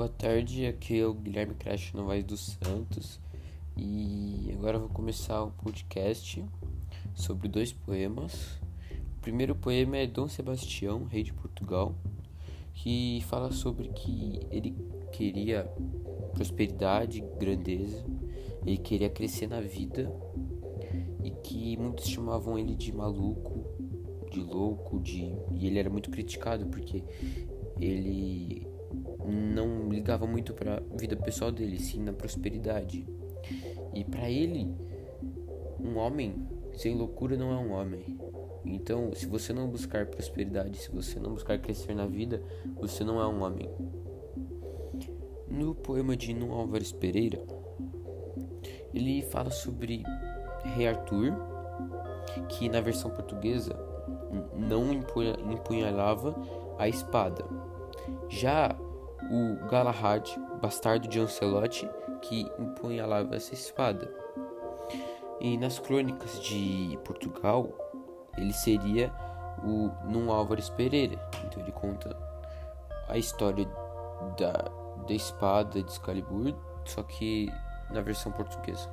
Boa tarde, aqui é o Guilherme Crash Novaes dos Santos e agora vou começar o podcast sobre dois poemas. O primeiro poema é Dom Sebastião, rei de Portugal, que fala sobre que ele queria prosperidade, grandeza, ele queria crescer na vida e que muitos chamavam ele de maluco, de louco, de e ele era muito criticado porque ele ligava muito para a vida pessoal dele, sim na prosperidade. E para ele, um homem sem loucura não é um homem. Então, se você não buscar prosperidade, se você não buscar crescer na vida, você não é um homem. No poema de Nuno Álvares Pereira, ele fala sobre Rei Arthur, que na versão portuguesa não empunhalava a espada. Já o Galahad, bastardo de Ancelote, que empunhalava essa espada. E nas crônicas de Portugal, ele seria o Num Álvares Pereira. Então ele conta a história da, da espada de Excalibur, só que na versão portuguesa.